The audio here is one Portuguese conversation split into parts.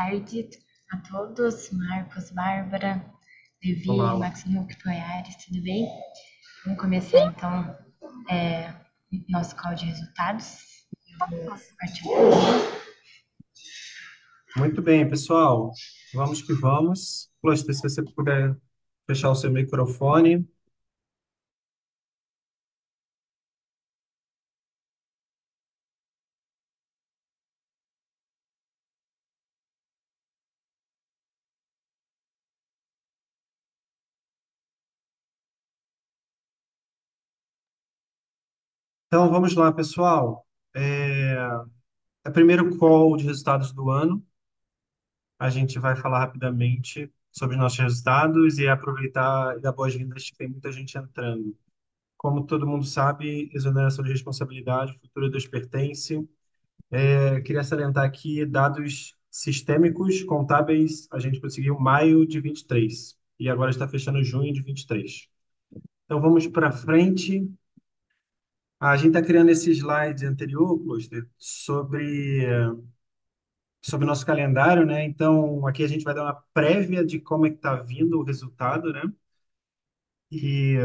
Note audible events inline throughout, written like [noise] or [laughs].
Boa tarde a todos, Marcos, Bárbara, Levi, Olá. Max Poiares, tudo bem? Vamos começar então é, nosso call de resultados. Muito bem, pessoal. Vamos que vamos. Cluster, se você puder fechar o seu microfone. Então, vamos lá, pessoal. É, é o primeiro call de resultados do ano. A gente vai falar rapidamente sobre os nossos resultados e aproveitar e dar boas-vindas, que tem muita gente entrando. Como todo mundo sabe, exoneração de responsabilidade, futuro Deus pertence. É, queria salientar aqui dados sistêmicos contábeis, a gente conseguiu maio de 23 e agora está fechando junho de 23. Então vamos para frente. A gente está criando esse slide anterior, Cluster, sobre sobre o nosso calendário, né? Então aqui a gente vai dar uma prévia de como é que está vindo o resultado, né? E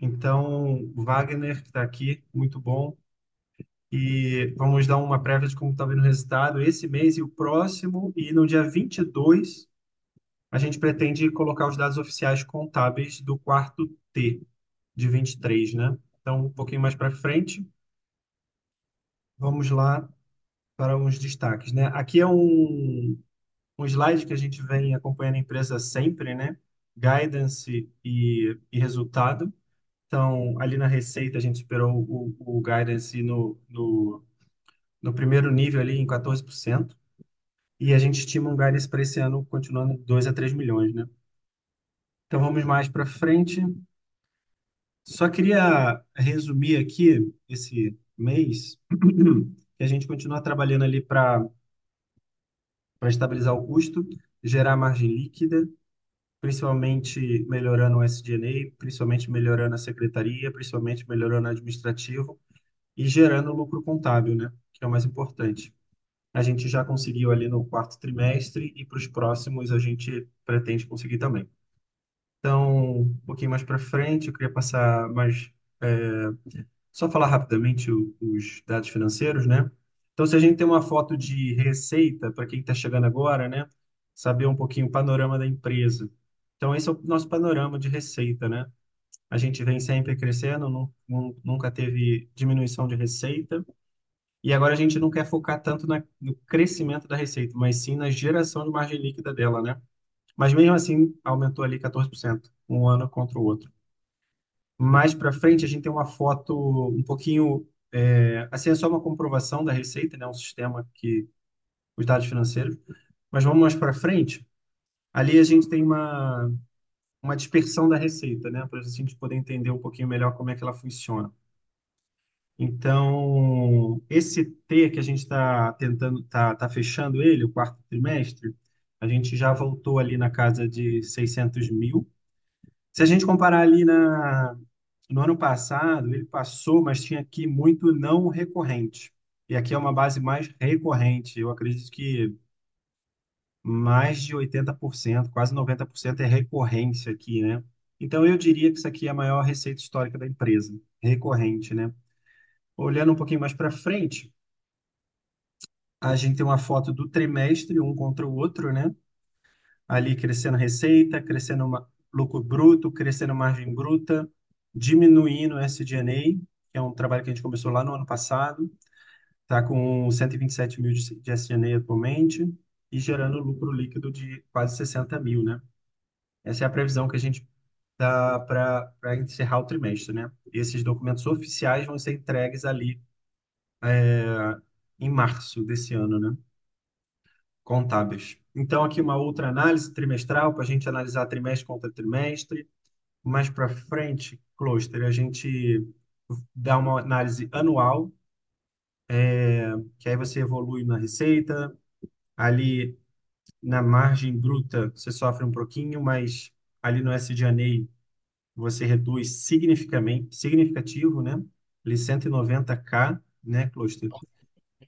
então Wagner que está aqui, muito bom. E vamos dar uma prévia de como está vindo o resultado esse mês e o próximo. E no dia 22, a gente pretende colocar os dados oficiais contábeis do quarto T de 23, né? Então, um pouquinho mais para frente, vamos lá para uns destaques, né? Aqui é um, um slide que a gente vem acompanhando a empresa sempre, né? Guidance e, e resultado. Então, ali na receita, a gente esperou o, o guidance no, no, no primeiro nível ali em 14%. E a gente estima um guidance para esse ano continuando 2 a 3 milhões, né? Então vamos mais para frente. Só queria resumir aqui esse mês que a gente continua trabalhando ali para para estabilizar o custo, gerar margem líquida, principalmente melhorando o SG&A, principalmente melhorando a secretaria, principalmente melhorando o administrativo e gerando lucro contábil, né? Que é o mais importante. A gente já conseguiu ali no quarto trimestre e para os próximos a gente pretende conseguir também. Então, um pouquinho mais para frente, eu queria passar mais. é, só falar rapidamente o- os dados financeiros, né? Então, se a gente tem uma foto de receita, para quem está chegando agora, né? Saber um pouquinho o panorama da empresa. Então, esse é o nosso panorama de receita, né? A gente vem sempre crescendo, nu- nunca teve diminuição de receita. E agora a gente não quer focar tanto na- no crescimento da receita, mas sim na geração de margem líquida dela, né? Mas mesmo assim, aumentou ali 14%, um ano contra o outro. Mais para frente, a gente tem uma foto um pouquinho, é, assim, é só uma comprovação da receita, né? Um sistema que, os dados financeiros. Mas vamos mais para frente, ali a gente tem uma, uma dispersão da receita, né? Para a gente poder entender um pouquinho melhor como é que ela funciona. Então, esse T que a gente está tentando, tá, tá fechando ele, o quarto trimestre, a gente já voltou ali na casa de 600 mil. Se a gente comparar ali na, no ano passado, ele passou, mas tinha aqui muito não recorrente. E aqui é uma base mais recorrente. Eu acredito que mais de 80%, quase 90% é recorrência aqui, né? Então, eu diria que isso aqui é a maior receita histórica da empresa, recorrente, né? Olhando um pouquinho mais para frente, a gente tem uma foto do trimestre, um contra o outro, né? Ali crescendo receita, crescendo lucro bruto, crescendo margem bruta, diminuindo o SG&A, que é um trabalho que a gente começou lá no ano passado, está com 127 mil de de SG&A atualmente e gerando lucro líquido de quase 60 mil, né? Essa é a previsão que a gente dá para encerrar o trimestre, né? Esses documentos oficiais vão ser entregues ali em março desse ano, né? contábeis. Então, aqui uma outra análise trimestral para a gente analisar trimestre contra trimestre. Mais para frente, cluster, a gente dá uma análise anual, que aí você evolui na receita, ali na margem bruta você sofre um pouquinho, mas ali no SG&A você reduz significativamente, significativo, né? Ali 190k, né, cluster?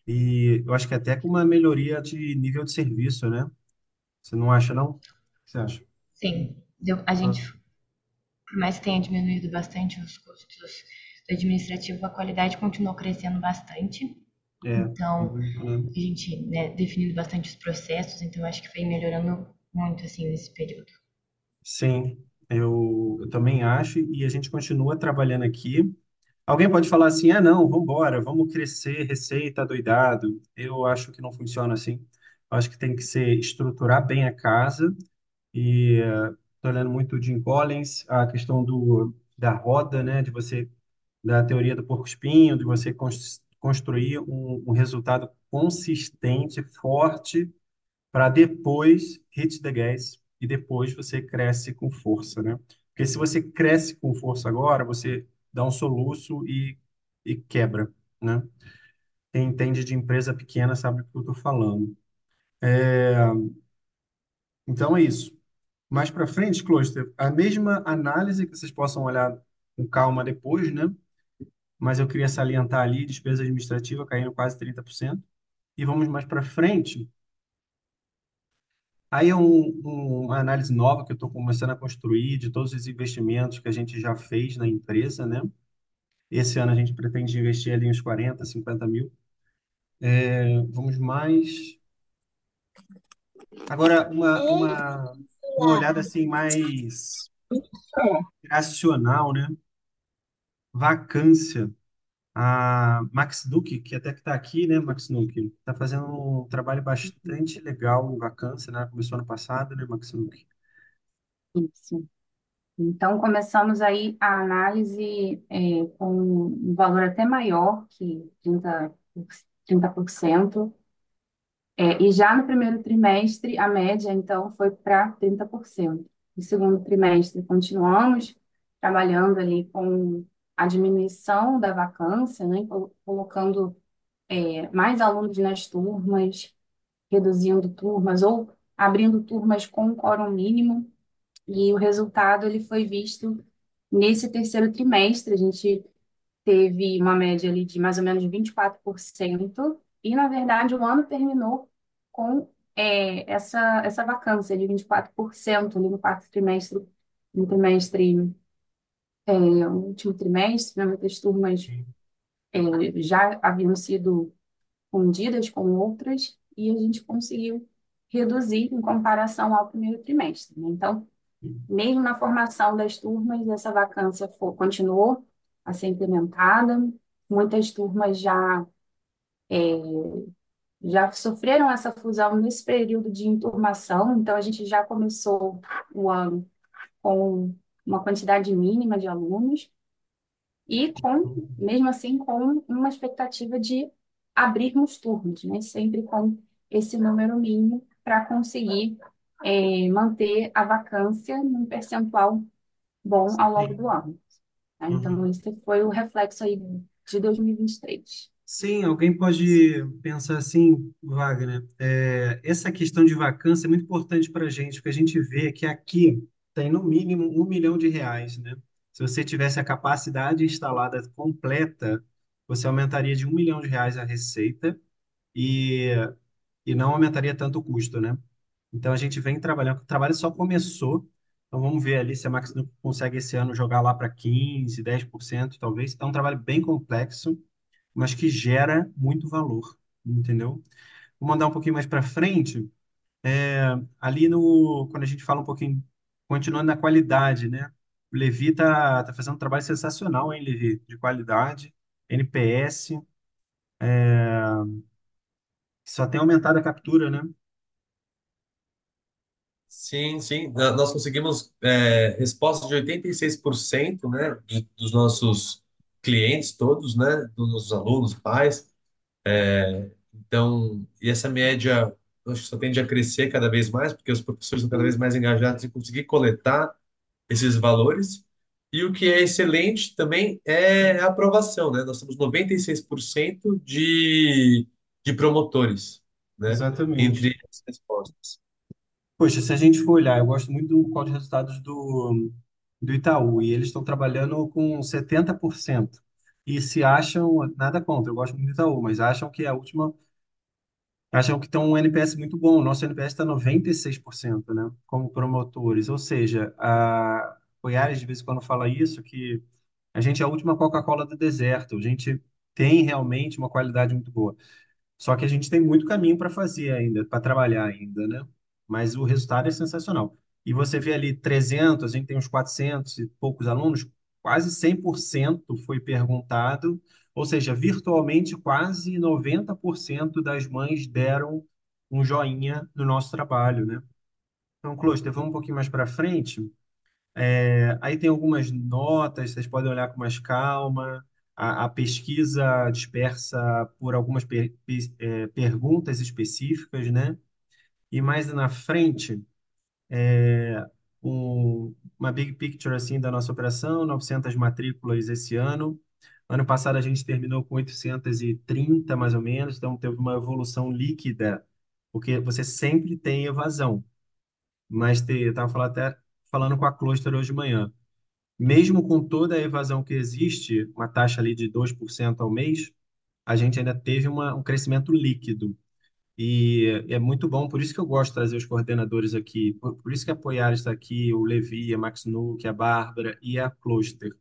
E eu acho que até com uma melhoria de nível de serviço, né? Você não acha, não? O que você acha? Sim, deu, a Ah, gente, por mais que tenha diminuído bastante os custos do administrativo, a qualidade continuou crescendo bastante. É, Então, muito, né? a gente, né, definindo bastante os processos, então acho que foi melhorando muito, assim, nesse período. Sim, eu, eu também acho, e a gente continua trabalhando aqui. Alguém pode falar assim: ah, não, vamos embora, vamos crescer, receita doidado. Eu acho que não funciona assim. Acho que tem que ser estruturar bem a casa, e estou olhando muito o Jim Collins, a questão do, da roda, né, de você, da teoria do porco-espinho, de você cons- construir um, um resultado consistente, forte para depois hit the gas e depois você cresce com força, né? Porque se você cresce com força agora, você dá um soluço e, e quebra, né? Quem entende de empresa pequena sabe o que eu estou falando. Então é isso. Mais para frente, Closter, a mesma análise que vocês possam olhar com calma depois, né? Mas eu queria salientar ali, despesa administrativa caindo quase 30%. E vamos mais para frente, Aí é um, um- uma análise nova que eu estou começando a construir de todos os investimentos que a gente já fez na empresa, né? Esse ano a gente pretende investir ali uns 40, 50 mil. É, vamos mais. Agora, uma, uma, uma olhada assim mais racional, né? Vacância. A Max Duque, que até que está aqui, né, Max Duque, está fazendo um trabalho bastante legal em vacância, né? Começou ano passado, né, Max Duque? Isso. Então, começamos aí a análise é, com um valor até maior que 30, 30%. É, e já no primeiro trimestre, a média, então, foi para 30%. No segundo trimestre, continuamos trabalhando ali com a diminuição da vacância, né, colo- colocando é, mais alunos nas turmas, reduzindo turmas ou abrindo turmas com um quórum mínimo. E o resultado ele foi visto nesse terceiro trimestre. A gente teve uma média ali de mais ou menos 24%, e, na verdade, o ano terminou com é, essa, essa vacância de 24% ali no quarto trimestre, no trimestre, é, no último trimestre, né, muitas turmas é, já haviam sido fundidas com outras, e a gente conseguiu reduzir em comparação ao primeiro trimestre, né? Então, mesmo na formação das turmas, essa vacância continuou a ser implementada. Muitas turmas já, já sofreram essa fusão nesse período de enturmação, então a gente já começou o ano com uma quantidade mínima de alunos e com, mesmo assim, com uma expectativa de abrirmos turmas, né? Sempre com esse número mínimo para conseguir eh, manter a vacância num percentual bom ao longo do ano. né? Então, Uhum. esse foi o reflexo aí de 2023. Sim, alguém pode pensar assim, Wagner, é, essa questão de vacância é muito importante para a gente, porque a gente vê que aqui tem no mínimo um milhão de reais, né? Se você tivesse a capacidade instalada completa, você aumentaria de um milhão de reais a receita e, e não aumentaria tanto o custo, né? Então a gente vem trabalhando, o trabalho só começou, então vamos ver ali se a Max não consegue esse ano jogar lá para 15, 10%, talvez. É um trabalho bem complexo mas que gera muito valor, entendeu? Vou mandar um pouquinho mais para frente, é, ali no, quando a gente fala um pouquinho, continuando na qualidade, né? O Levi tá, tá fazendo um trabalho sensacional, hein, Levi? De qualidade, NPS, só tem aumentado a captura, né? Sim, sim. Nós conseguimos é, resposta de 86%, né, de- dos nossos clientes todos, né, dos nossos alunos, pais. Então, e essa média, acho que só tende a crescer cada vez mais, porque os professores estão cada vez mais engajados em conseguir coletar esses valores. E o que é excelente também é a aprovação, né? Nós temos 96% de, de promotores, né, Exatamente. entre as respostas. Poxa, se a gente for olhar, eu gosto muito do quadro de resultados do, do Itaú, e eles estão trabalhando com 70%. e se acham, nada contra, eu gosto muito do Itaú, mas acham que é a última acham que estão um NPS muito bom. O nosso NPS está 96%, né? Como promotores. Ou seja, a Goiás de vez em quando fala isso, que a gente é a última Coca-Cola do deserto. A gente tem realmente uma qualidade muito boa. Só que a gente tem muito caminho para fazer ainda, para trabalhar ainda, né? Mas o resultado é sensacional. E você vê ali 300, a gente tem uns 400 e poucos alunos, quase 100% foi perguntado, ou seja, virtualmente quase 90% das mães deram um joinha no nosso trabalho, né? Então, Closter, vamos um pouquinho mais para frente. É, aí tem algumas notas, vocês podem olhar com mais calma. A, a pesquisa dispersa por algumas per- pe- é, perguntas específicas, né? E mais na frente, um- uma big picture assim da nossa operação, 900 matrículas esse ano. Ano passado a gente terminou com 830 mais ou menos, então teve uma evolução líquida, porque você sempre tem evasão. Mas te, eu estava falando até falando com a Cluster hoje de manhã. Mesmo com toda a evasão que existe, uma taxa ali de 2% ao mês, a gente ainda teve uma, um crescimento líquido. E é muito bom, por isso que eu gosto de trazer os coordenadores aqui, por, por isso que a Poiares está aqui, o Levi, a Max Nuke, a Bárbara e a Cluster,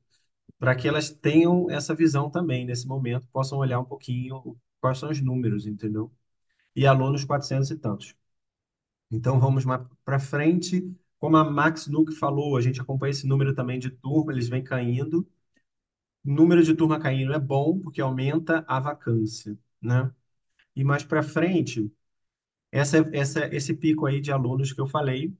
para que elas tenham essa visão também nesse momento, possam olhar um pouquinho quais são os números, entendeu? E alunos 400 e tantos. Então vamos para frente. Como a Max Nuke falou, a gente acompanha esse número também de turma, eles vêm caindo. Número de turma caindo é bom porque aumenta a vacância, né? E mais para frente, essa, essa, esse pico aí de alunos que eu falei,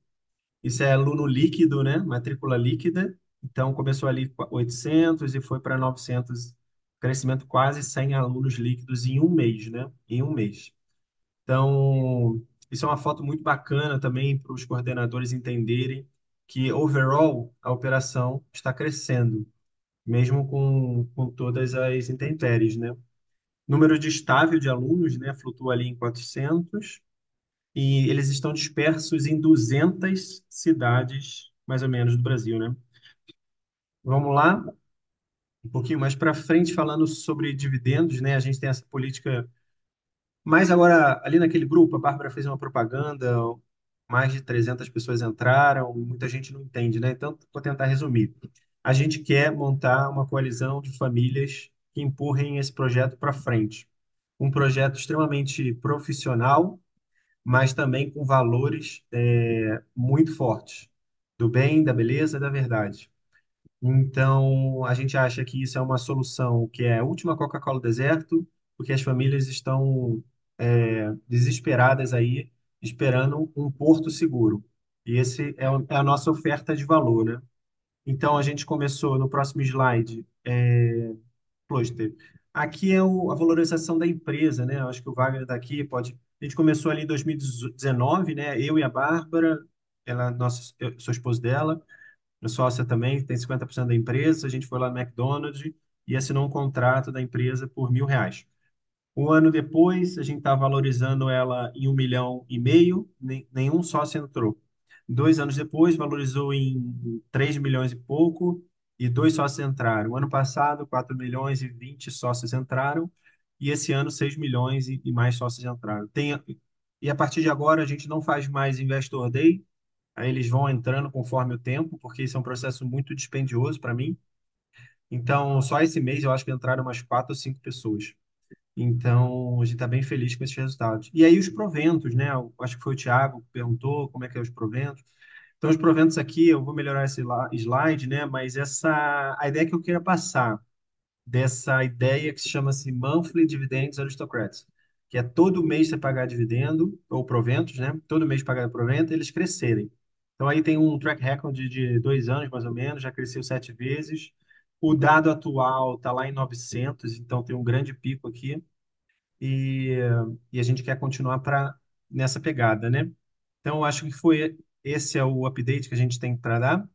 isso é aluno líquido, né? Matrícula líquida. Então começou ali com 800 e foi para 900, crescimento quase 100 alunos líquidos em um mês, né? Em um mês. Então, isso é uma foto muito bacana também para os coordenadores entenderem que, overall, a operação está crescendo, mesmo com, com todas as intempéries, né? Número de estável de alunos, né, flutua ali em 400 e eles estão dispersos em 200 cidades, mais ou menos, do Brasil, né? Vamos lá, um pouquinho mais para frente, falando sobre dividendos, né? A gente tem essa política Mas agora, ali naquele grupo, a Bárbara fez uma propaganda, mais de 300 pessoas entraram, muita gente não entende, né? Então, vou tentar resumir. A gente quer montar uma coalizão de famílias que empurrem esse projeto para frente. Um projeto extremamente profissional, mas também com valores é, muito fortes, do bem, da beleza, da verdade. Então, a gente acha que isso é uma solução que é a última Coca-Cola do deserto, porque as famílias estão é, desesperadas aí, esperando um porto seguro. E esse é, é a nossa oferta de valor, né? Então, a gente começou no próximo slide, é, Cluster. Aqui é o- a valorização da empresa, né? Eu acho que o Wagner daqui pode. A gente começou ali em 2019, né? Eu e a Bárbara, ela, nossa, eu sou esposo dela. Sócia também tem 50% da empresa. A gente foi lá no McDonald's e assinou um contrato da empresa por mil reais. Um ano depois, a gente está valorizando ela em um milhão e meio, nenhum sócio entrou. Dois anos depois, valorizou em 3 milhões e pouco, e dois sócios entraram. Ano passado, 4 milhões e 20 sócios entraram, e esse ano, 6 milhões e, e mais sócios entraram. Tem, e a partir de agora, a gente não faz mais Investor Day, aí eles vão entrando conforme o tempo, porque isso é um processo muito dispendioso para mim. Então, só esse mês eu acho que entraram umas quatro ou cinco pessoas. Então, a gente está bem feliz com esses resultados. E aí, os proventos, né? Eu acho que foi o Thiago que perguntou como é que é os proventos. Então, os proventos aqui, eu vou melhorar esse slide, né? Mas essa, a ideia que eu queria passar dessa ideia que se chama-se Monthly Dividends Aristocrats, que é todo mês você pagar dividendo, ou proventos, né? Todo mês pagar provento, eles crescerem. Então, aí tem um track record de, dois anos, mais ou menos, já cresceu sete vezes. O dado atual está lá em 900, então tem um grande pico aqui e, e a gente quer continuar para nessa pegada, né? Então, acho que foi esse é o update que a gente tem para dar.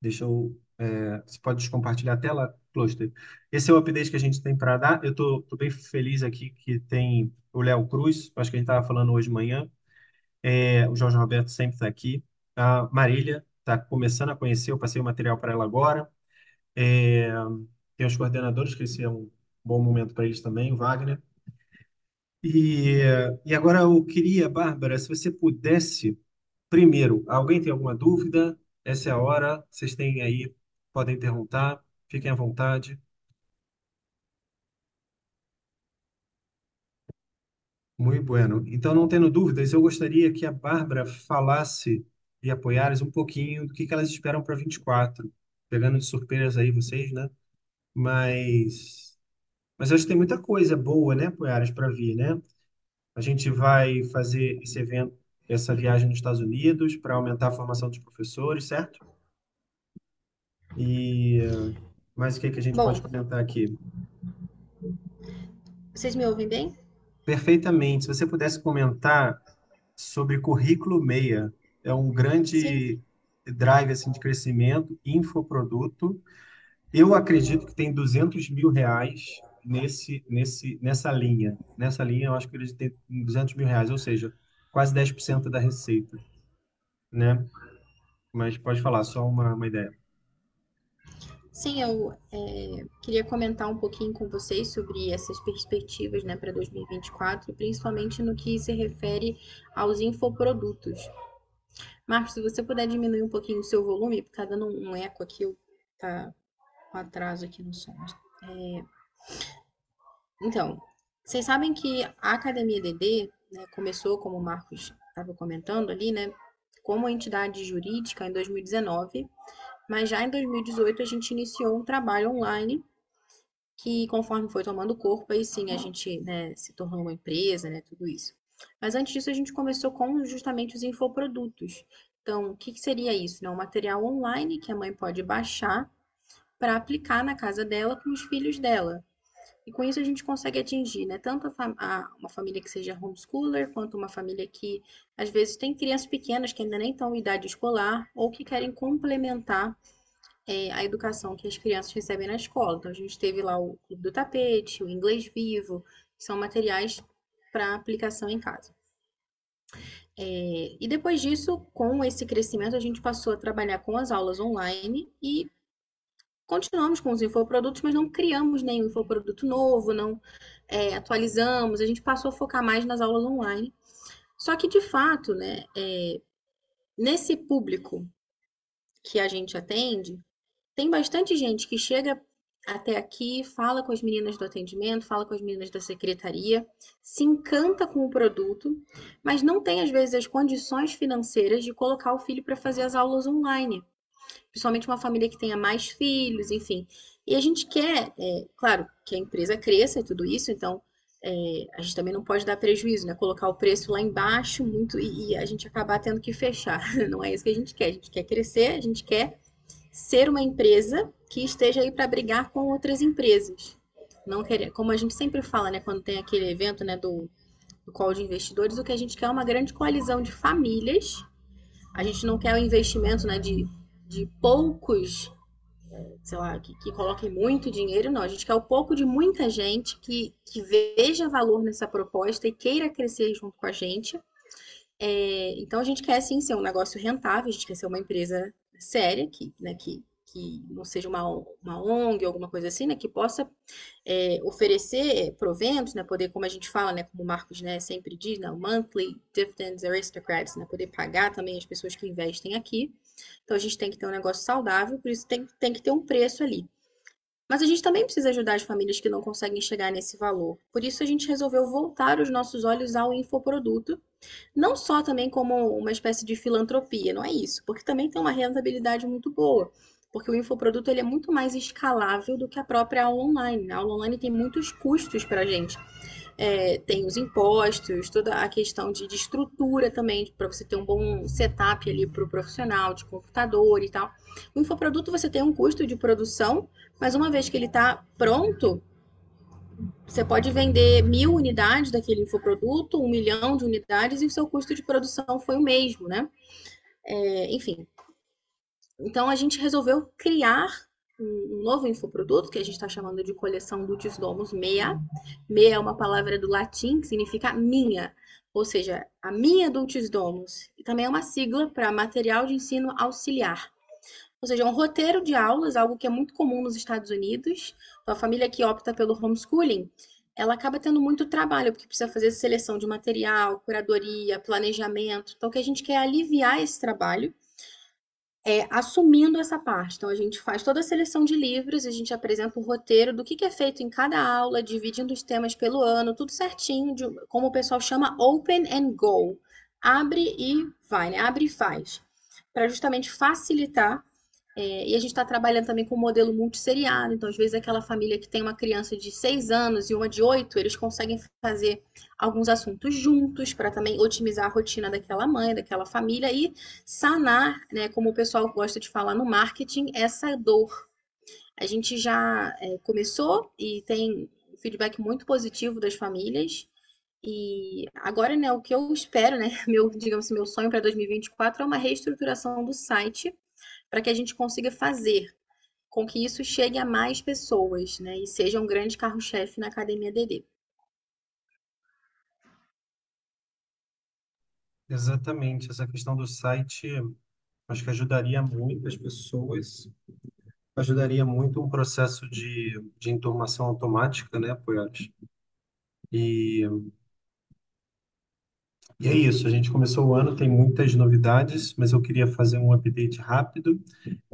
Deixa eu, é, você pode compartilhar a tela, Cluster. Esse é o update que a gente tem para dar. Eu tô bem feliz aqui que tem o Léo Cruz, acho que a gente estava falando hoje de manhã. É, o Jorge Roberto sempre está aqui. A Marília está começando a conhecer, eu passei o material para ela agora. É, tem os coordenadores, que esse é um bom momento para eles também, o Wagner. E, e agora eu queria, Bárbara, se você pudesse, primeiro, alguém tem alguma dúvida? Essa é a hora, vocês têm aí, podem perguntar, fiquem à vontade. Muito bueno. Então, não tendo dúvidas, eu gostaria que a Bárbara falasse e apoiasse um pouquinho do que que elas esperam para 24, pegando de surpresa aí vocês, né? Mas, mas acho que tem muita coisa boa, né, Poiares, para vir, né? A gente vai fazer esse evento, essa viagem nos Estados Unidos para aumentar a formação dos professores, certo? E mais o que que a gente pode Bom, comentar aqui? vocês me ouvem bem? Perfeitamente. Se você pudesse comentar sobre currículo meia, é um Sim. grande drive assim, de crescimento, infoproduto. Eu acredito que tem 200 mil reais nesse, nesse, nessa linha. Nessa linha, eu acho que eles têm 200 mil reais, ou seja, quase 10% da receita, né? Mas pode falar, só uma, uma ideia. Sim, eu é, queria comentar um pouquinho com vocês sobre essas perspectivas, né, para 2024, principalmente no que se refere aos infoprodutos. Marcos, se você puder diminuir um pouquinho o seu volume, porque tá dando um eco aqui, tá um atraso aqui no som. É, então, vocês sabem que a Academia DD, né, começou, como o Marcos estava comentando ali, né, como entidade jurídica em 2019, mas já em 2018 a gente iniciou um trabalho online que, conforme foi tomando corpo, aí sim a gente, né, se tornou uma empresa, né, tudo isso. Mas antes disso a gente começou com justamente os infoprodutos. Então, o que que seria isso, né? Um material online que a mãe pode baixar para aplicar na casa dela com os filhos dela. E com isso a gente consegue atingir, né, tanto a fam- a- uma família que seja homeschooler, quanto uma família que às vezes tem crianças pequenas que ainda nem estão em idade escolar ou que querem complementar é, a educação que as crianças recebem na escola. Então a gente teve lá o Clube do Tapete, o Inglês Vivo, que são materiais para aplicação em casa. É, e depois disso, com esse crescimento, a gente passou a trabalhar com as aulas online e continuamos com os infoprodutos, mas não criamos nenhum infoproduto novo, não é, atualizamos, a gente passou a focar mais nas aulas online. Só que, de fato, né, é, nesse público que a gente atende, tem bastante gente que chega até aqui, fala com as meninas do atendimento, fala com as meninas da secretaria, se encanta com o produto, mas não tem, às vezes, as condições financeiras de colocar o filho para fazer as aulas online principalmente uma família que tenha mais filhos, enfim. E a gente quer, é, claro, que a empresa cresça e tudo isso, então é, a gente também não pode dar prejuízo, né? Colocar o preço lá embaixo muito e, e a gente acabar tendo que fechar. [laughs] Não é isso que a gente quer. A gente quer crescer, a gente quer ser uma empresa que esteja aí para brigar com outras empresas. Não querer, como a gente sempre fala, né, quando tem aquele evento, né, do, do call de investidores, o que a gente quer é uma grande coalizão de famílias. A gente não quer o investimento, né, de, de poucos sei lá, que, que coloquem muito dinheiro, não. A gente quer o pouco de muita gente que, que veja valor nessa proposta e queira crescer junto com a gente. É, então a gente quer sim ser um negócio rentável, a gente quer ser uma empresa séria, que, né, que, que não seja uma, uma ONG, alguma coisa assim, né, que possa é, oferecer proventos, né, poder, como a gente fala, né, como o Marcos né, sempre diz, né, monthly dividends aristocrats, né, poder pagar também as pessoas que investem aqui. Então a gente tem que ter um negócio saudável, por isso tem, tem que ter um preço ali. Mas a gente também precisa ajudar as famílias que não conseguem chegar nesse valor. Por isso a gente resolveu voltar os nossos olhos ao infoproduto, não só também como uma espécie de filantropia, não é isso, porque também tem uma rentabilidade muito boa. Porque o infoproduto ele é muito mais escalável do que a própria aula online. A aula online tem muitos custos para a gente. É, tem os impostos, toda a questão de, de estrutura também, para você ter um bom setup ali para o profissional, de computador e tal. O infoproduto você tem um custo de produção, mas uma vez que ele está pronto, você pode vender mil unidades daquele infoproduto, um milhão de unidades, e o seu custo de produção foi o mesmo, né? É, enfim. Então a gente resolveu criar um novo infoproduto que a gente está chamando de coleção Dutis Domus Mea. Mea é uma palavra do latim que significa minha, ou seja, a minha Dutis Domus. E também é uma sigla para material de ensino auxiliar. Ou seja, é um roteiro de aulas, algo que é muito comum nos Estados Unidos. A família que opta pelo homeschooling, ela acaba tendo muito trabalho, porque precisa fazer seleção de material, curadoria, planejamento. Então, o que a gente quer é aliviar esse trabalho, é, assumindo essa parte. Então, a gente faz toda a seleção de livros, a gente apresenta o roteiro do que, que é feito em cada aula, dividindo os temas pelo ano, tudo certinho, de, como o pessoal chama Open and Go. Abre e vai, né? Abre e faz. Para justamente facilitar é, e a gente está trabalhando também com o modelo multisseriado. Então, às vezes, aquela família que tem uma criança de seis anos e uma de oito, eles conseguem fazer alguns assuntos juntos para também otimizar a rotina daquela mãe, daquela família e sanar, né, como o pessoal gosta de falar no marketing, essa dor. A gente já é, começou e tem feedback muito positivo das famílias. E agora, né, o que eu espero, né, [laughs] meu, digamos assim, meu sonho para 2024 é uma reestruturação do site para que a gente consiga fazer com que isso chegue a mais pessoas, né? E seja um grande carro-chefe na Academia DD. Exatamente, essa questão do site, acho que ajudaria muito as pessoas, ajudaria muito um processo de, de informação automática, né, Poiares? E e é isso, a gente começou o ano, tem muitas novidades, mas eu queria fazer um update rápido.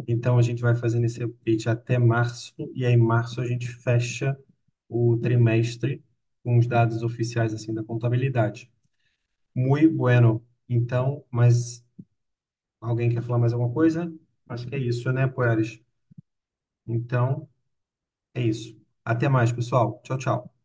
Então a gente vai fazendo esse update até março, e aí em março a gente fecha o trimestre com os dados oficiais assim da contabilidade. Muito bueno. Então, mas alguém quer falar mais alguma coisa? Acho que é isso, né, Poeres? Então, é isso. Até mais, pessoal. Tchau, tchau.